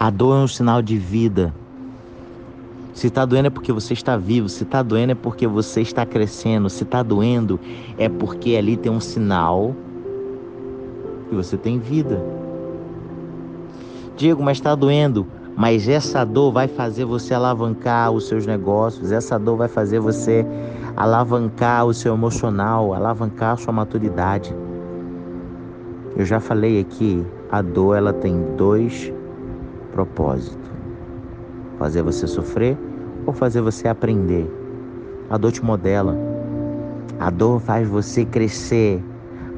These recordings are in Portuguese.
A dor é um sinal de vida. Se está doendo é porque você está vivo. Se está doendo é porque você está crescendo. Se está doendo é porque ali tem um sinal que você tem vida. Diego, mas está doendo. Mas essa dor vai fazer você alavancar os seus negócios. Essa dor vai fazer você alavancar o seu emocional, alavancar a sua maturidade. Eu já falei aqui, a dor ela tem dois propósitos: fazer você sofrer ou fazer você aprender. A dor te modela. A dor faz você crescer.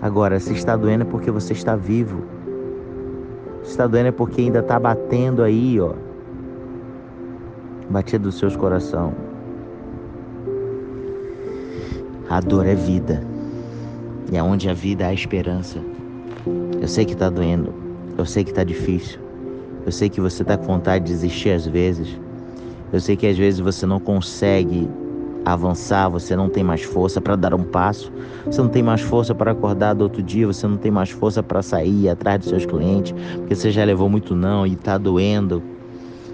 Agora, se está doendo é porque você está vivo. Se está doendo é porque ainda está batendo aí, ó. Batida dos seus coração. A dor é vida. E aonde a vida há esperança. Eu sei que está doendo. Eu sei que está difícil. Eu sei que você está com vontade de desistir às vezes. Eu sei que às vezes você não consegue avançar, você não tem mais força para dar um passo, você não tem mais força para acordar do outro dia, você não tem mais força para sair atrás dos seus clientes, porque você já levou muito não e está doendo.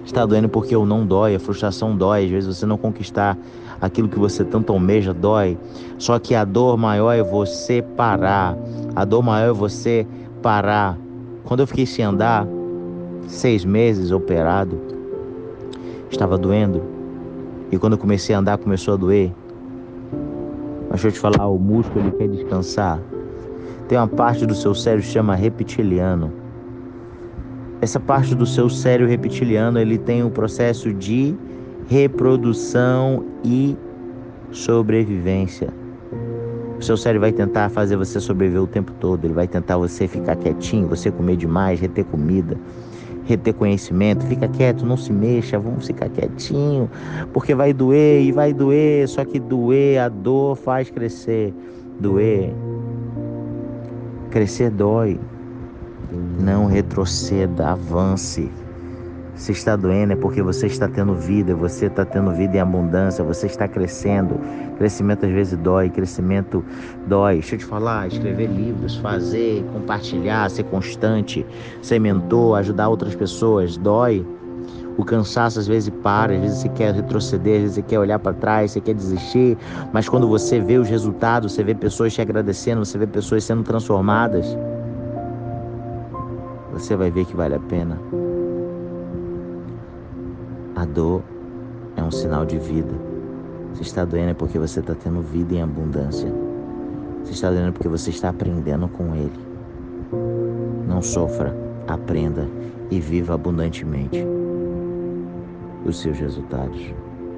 Está doendo porque o não dói, a frustração dói, às vezes você não conquistar aquilo que você tanto almeja dói. Só que a dor maior é você parar. A dor maior é você parar. Quando eu fiquei sem andar, seis meses operado, estava doendo. E quando eu comecei a andar, começou a doer. Mas deixa eu te falar, o músculo ele quer descansar. Tem uma parte do seu cérebro que chama reptiliano. Essa parte do seu cérebro reptiliano, ele tem um processo de reprodução e sobrevivência. O seu cérebro vai tentar fazer você sobreviver o tempo todo. Ele vai tentar você ficar quietinho, você comer demais, reter comida reter conhecimento, fica quieto, não se mexa, vamos ficar quietinho, porque vai doer e vai doer, só que doer, a dor faz crescer. Doer, crescer dói. Não retroceda, avance. Se está doendo é porque você está tendo vida, você está tendo vida em abundância, você está crescendo. Crescimento às vezes dói, crescimento dói. Deixa eu te falar, escrever livros, fazer, compartilhar, ser constante, ser mentor, ajudar outras pessoas, dói. O cansaço às vezes para, às vezes você quer retroceder, às vezes você quer olhar para trás, você quer desistir, mas quando você vê os resultados, você vê pessoas te agradecendo, você vê pessoas sendo transformadas, você vai ver que vale a pena. A dor é um sinal de vida. Se está doendo é porque você está tendo vida em abundância. Se está doendo é porque você está aprendendo com Ele. Não sofra, aprenda e viva abundantemente os seus resultados.